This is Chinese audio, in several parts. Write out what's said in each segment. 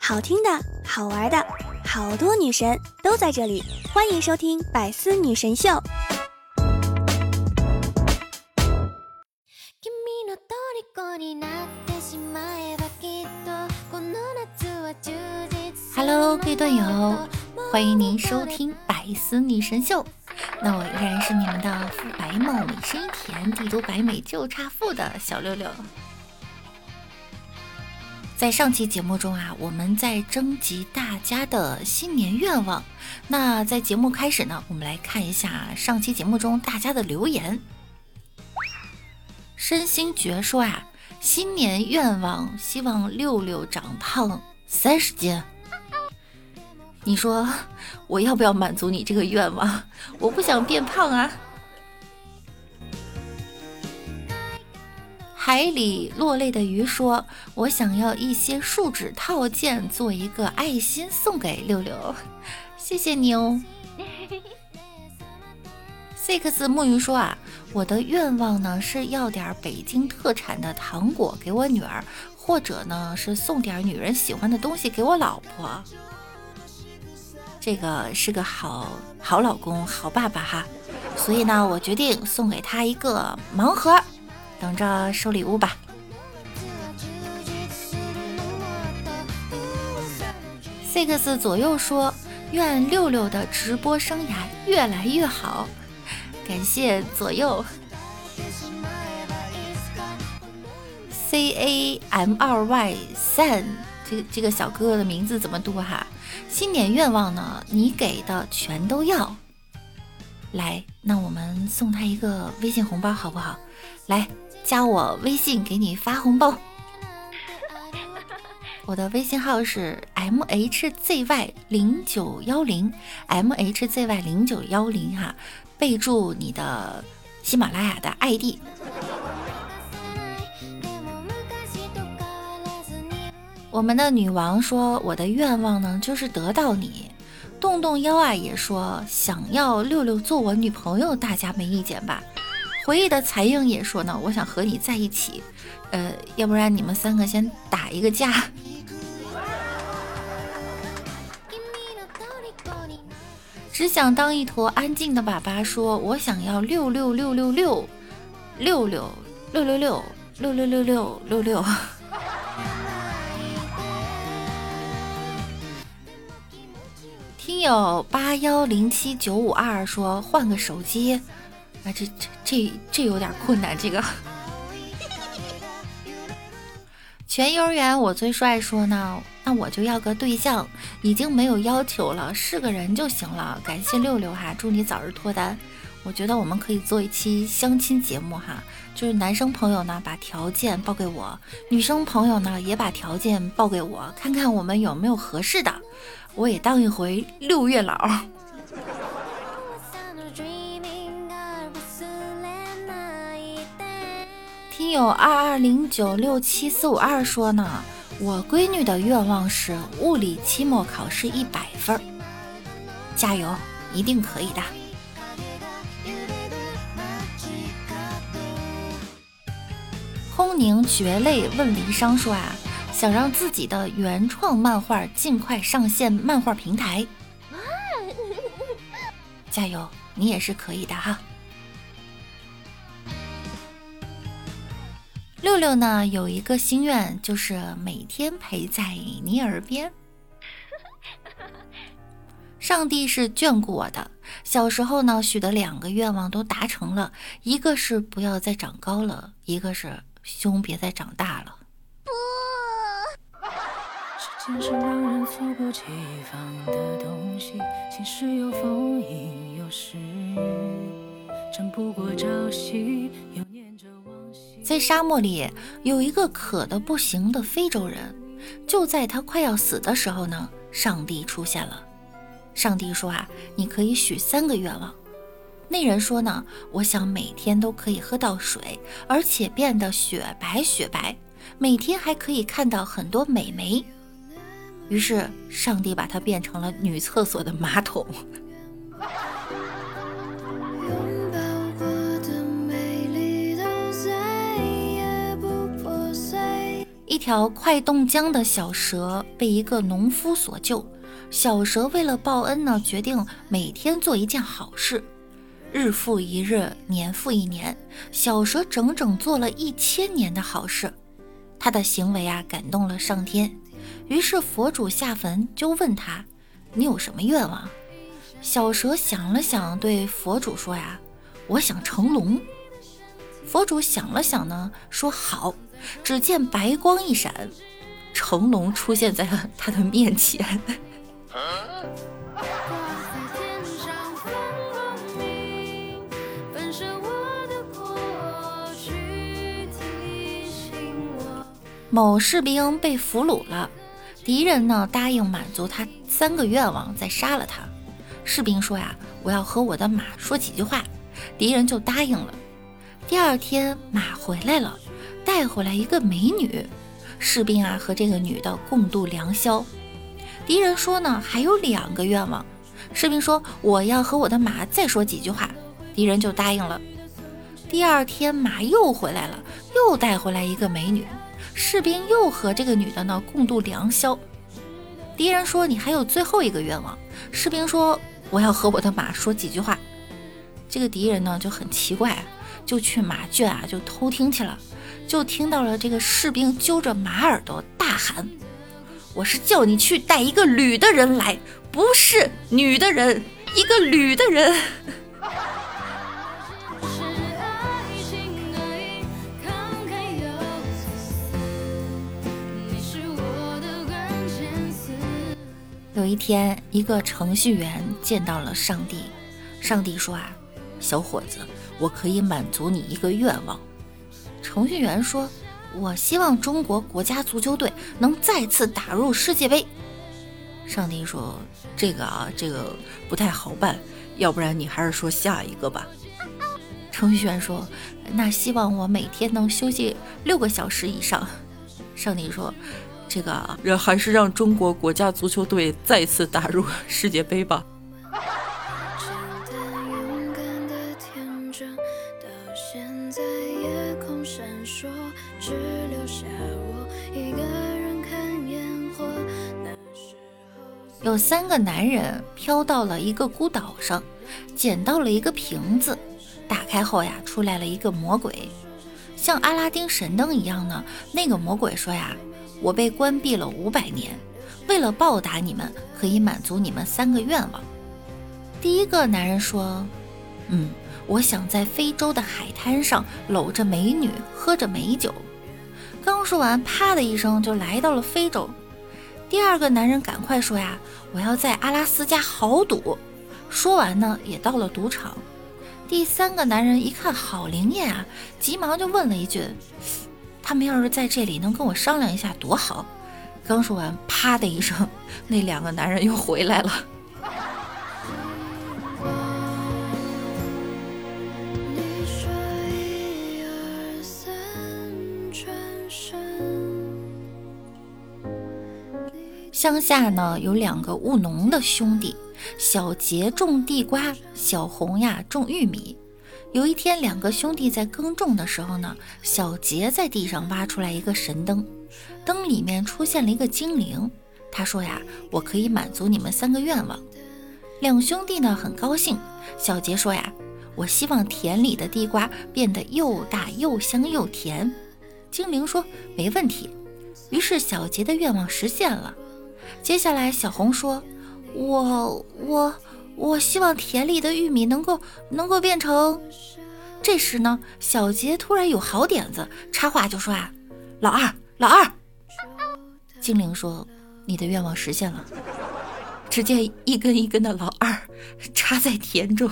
好听的，好玩的，好多女神都在这里，欢迎收听《百思女神秀》。Hello，各位段友，欢迎您收听《百思女神秀》。那我依然是你们的肤白貌美、声音甜、地都白美就差富的小六六。在上期节目中啊，我们在征集大家的新年愿望。那在节目开始呢，我们来看一下上期节目中大家的留言。身心觉说啊，新年愿望希望六六长胖三十斤。你说我要不要满足你这个愿望？我不想变胖啊。海里落泪的鱼说：“我想要一些树脂套件，做一个爱心送给六六，谢谢你哦。”six 木鱼说：“啊，我的愿望呢是要点北京特产的糖果给我女儿，或者呢是送点女人喜欢的东西给我老婆。”这个是个好好老公、好爸爸哈，所以呢，我决定送给他一个盲盒，等着收礼物吧。six 左右说：“愿六六的直播生涯越来越好。”感谢左右。c a m 二 y san 这这个小哥哥的名字怎么读哈？新年愿望呢？你给的全都要。来，那我们送他一个微信红包好不好？来，加我微信给你发红包。我的微信号是 m h z y 零九幺零 m h z y 零九幺零哈，备注你的喜马拉雅的 ID。我们的女王说：“我的愿望呢，就是得到你。”动动腰啊，也说想要六六做我女朋友，大家没意见吧？回忆的彩英也说呢：“我想和你在一起。”呃，要不然你们三个先打一个架。只想当一坨安静的粑粑说：“我想要六六六六六六六六六六六六六六六”有八幺零七九五二说换个手机，啊，这这这这有点困难。这个 全幼儿园我最帅说呢，那我就要个对象，已经没有要求了，是个人就行了。感谢六六哈，祝你早日脱单。我觉得我们可以做一期相亲节目哈，就是男生朋友呢把条件报给我，女生朋友呢也把条件报给我，看看我们有没有合适的。我也当一回六月老。听友二二零九六七四五二说呢，我闺女的愿望是物理期末考试一百分，加油，一定可以的。空凝绝泪问离殇说啊。想让自己的原创漫画尽快上线漫画平台，加油，你也是可以的哈。六六呢有一个心愿，就是每天陪在你耳边。上帝是眷顾我的，小时候呢许的两个愿望都达成了，一个是不要再长高了，一个是胸别再长大了。前世让人猝不及防的东西，今世有风影有时，争不过朝夕，又念着往昔在沙漠里有一个渴的不行的非洲人，就在他快要死的时候呢，上帝出现了。上帝说啊，你可以许三个愿望。那人说呢，我想每天都可以喝到水，而且变得雪白雪白，每天还可以看到很多美眉。于是，上帝把它变成了女厕所的马桶。一条快冻僵的小蛇被一个农夫所救。小蛇为了报恩呢，决定每天做一件好事。日复一日，年复一年，小蛇整整做了一千年的好事。他的行为啊，感动了上天。于是佛主下凡就问他：“你有什么愿望？”小蛇想了想，对佛主说：“呀，我想成龙。”佛主想了想呢，说：“好。”只见白光一闪，成龙出现在了他的面前。某士兵被俘虏了，敌人呢答应满足他三个愿望，再杀了他。士兵说呀：“我要和我的马说几句话。”敌人就答应了。第二天，马回来了。带回来一个美女，士兵啊和这个女的共度良宵。敌人说呢还有两个愿望，士兵说我要和我的马再说几句话，敌人就答应了。第二天马又回来了，又带回来一个美女，士兵又和这个女的呢共度良宵。敌人说你还有最后一个愿望，士兵说我要和我的马说几句话。这个敌人呢就很奇怪，就去马圈啊就偷听去了。就听到了这个士兵揪着马耳朵大喊：“我是叫你去带一个女的人来，不是女的人，一个女的人。”有一天，一个程序员见到了上帝，上帝说：“啊，小伙子，我可以满足你一个愿望。”程序员说：“我希望中国国家足球队能再次打入世界杯。”上帝说：“这个啊，这个不太好办，要不然你还是说下一个吧。”程序员说：“那希望我每天能休息六个小时以上。”上帝说：“这个啊，还是让中国国家足球队再次打入 世界杯吧。”有三个男人飘到了一个孤岛上，捡到了一个瓶子，打开后呀，出来了一个魔鬼，像阿拉丁神灯一样呢。那个魔鬼说呀：“我被关闭了五百年，为了报答你们，可以满足你们三个愿望。”第一个男人说：“嗯，我想在非洲的海滩上搂着美女，喝着美酒。”刚说完，啪的一声就来到了非洲。第二个男人赶快说呀：“我要在阿拉斯加豪赌。”说完呢，也到了赌场。第三个男人一看好灵验啊，急忙就问了一句：“他们要是在这里能跟我商量一下多好。”刚说完，啪的一声，那两个男人又回来了。乡下呢有两个务农的兄弟，小杰种地瓜，小红呀种玉米。有一天，两个兄弟在耕种的时候呢，小杰在地上挖出来一个神灯，灯里面出现了一个精灵。他说呀：“我可以满足你们三个愿望。”两兄弟呢很高兴。小杰说呀：“我希望田里的地瓜变得又大又香又甜。”精灵说：“没问题。”于是小杰的愿望实现了。接下来，小红说：“我我我希望田里的玉米能够能够变成。”这时呢，小杰突然有好点子，插话就说：“啊，老二，老二！”精灵说：“你的愿望实现了。”只见一根一根的老二插在田中。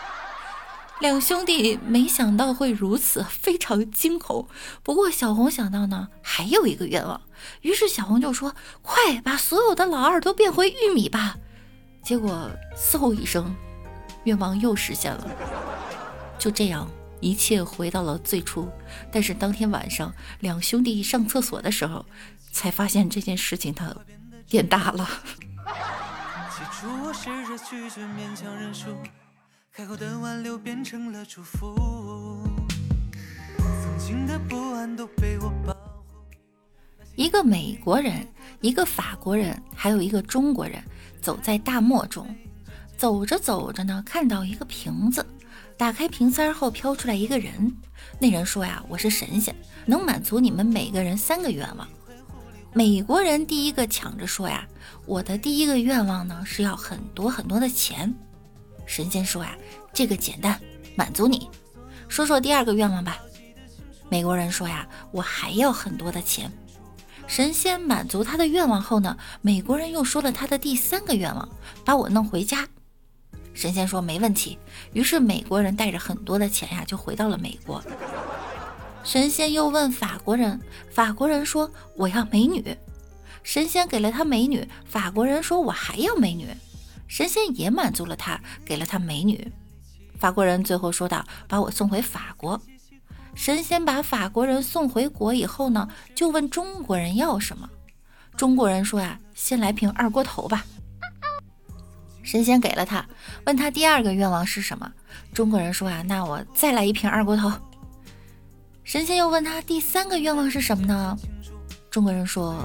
两兄弟没想到会如此，非常惊恐。不过小红想到呢，还有一个愿望，于是小红就说：“快把所有的老二都变回玉米吧！”结果嗖一声，愿望又实现了。就这样，一切回到了最初。但是当天晚上，两兄弟上厕所的时候，才发现这件事情它变大了。开口的挽留变成了祝福，曾经的不安都被我保。一个美国人，一个法国人，还有一个中国人，走在大漠中，走着走着呢，看到一个瓶子，打开瓶塞后飘出来一个人。那人说呀：“我是神仙，能满足你们每个人三个愿望。”美国人第一个抢着说呀：“我的第一个愿望呢是要很多很多的钱。”神仙说呀：“这个简单，满足你。说说第二个愿望吧。”美国人说呀：“我还要很多的钱。”神仙满足他的愿望后呢，美国人又说了他的第三个愿望：“把我弄回家。”神仙说没问题，于是美国人带着很多的钱呀，就回到了美国。神仙又问法国人，法国人说我要美女。神仙给了他美女，法国人说我还要美女。神仙也满足了他，给了他美女。法国人最后说道：“把我送回法国。”神仙把法国人送回国以后呢，就问中国人要什么。中国人说呀：“先来瓶二锅头吧。”神仙给了他，问他第二个愿望是什么？中国人说啊，那我再来一瓶二锅头。神仙又问他第三个愿望是什么呢？中国人说，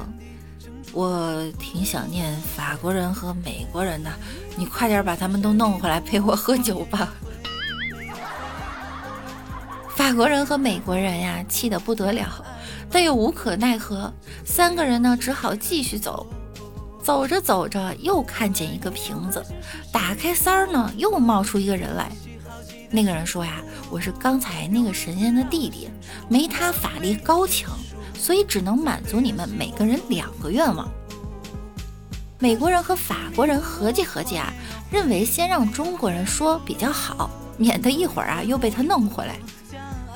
我挺想念法国人和美国人的，你快点把他们都弄回来陪我喝酒吧。法国人和美国人呀，气得不得了，但又无可奈何，三个人呢，只好继续走。走着走着，又看见一个瓶子，打开塞儿呢，又冒出一个人来。那个人说呀：“我是刚才那个神仙的弟弟，没他法力高强，所以只能满足你们每个人两个愿望。”美国人和法国人合计合计啊，认为先让中国人说比较好，免得一会儿啊又被他弄回来。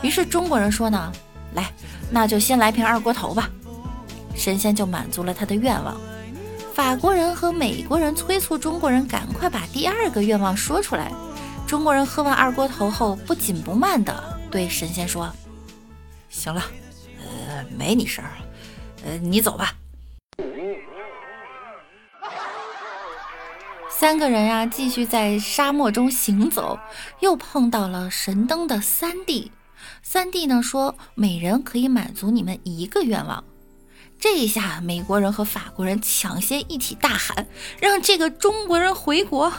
于是中国人说呢：“来，那就先来瓶二锅头吧。”神仙就满足了他的愿望。法国人和美国人催促中国人赶快把第二个愿望说出来。中国人喝完二锅头后，不紧不慢地对神仙说：“行了，呃，没你事儿了，呃，你走吧。”三个人呀，继续在沙漠中行走，又碰到了神灯的三弟。三弟呢说：“每人可以满足你们一个愿望。”这一下，美国人和法国人抢先一起大喊：“让这个中国人回国！”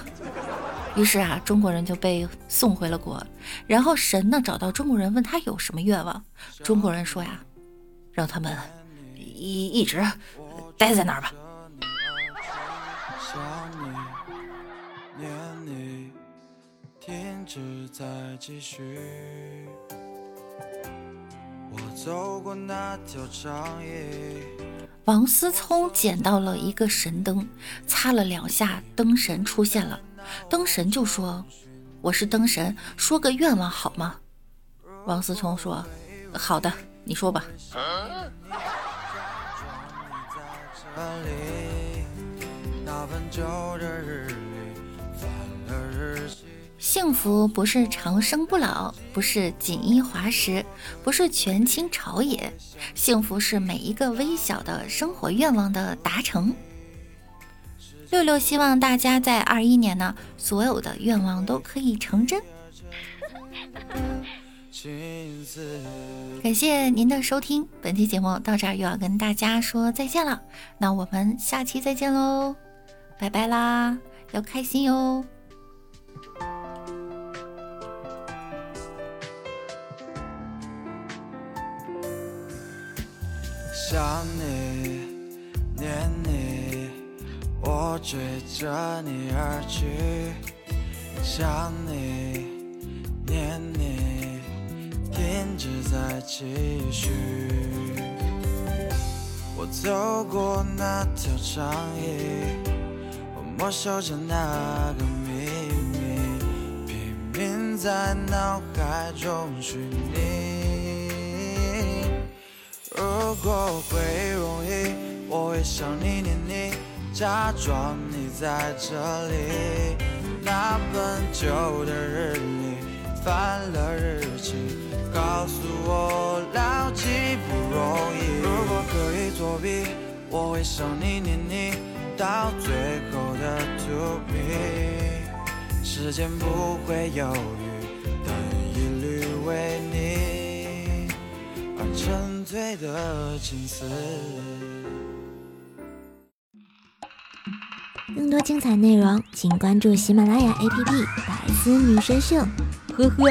于是啊，中国人就被送回了国。然后神呢找到中国人，问他有什么愿望。中国人说呀：“让他们一一直待在那儿吧。”走过那条长夜。王思聪捡到了一个神灯，擦了两下，灯神出现了。灯神就说：“我是灯神，说个愿望好吗？”王思聪说：“好的，你说吧。”幸福不是长生不老，不是锦衣华食，不是权倾朝野，幸福是每一个微小的生活愿望的达成。六六希望大家在二一年呢，所有的愿望都可以成真。感谢您的收听，本期节目到这儿又要跟大家说再见了，那我们下期再见喽，拜拜啦，要开心哟。想你，念你，我追着你而去。想你，念你，停止再继续。我走过那条长椅，我默守着那个秘密，拼命在脑海中寻你。如果会容易，我会想你念你，假装你在这里。那本旧的日历，翻了日期，告诉我牢记不容易。如果可以作弊，我会想你念你，到最后的 to be。时间不会犹豫，等一缕为你。沉醉的青丝。更多精彩内容，请关注喜马拉雅 APP《百思女神秀》。呵呵。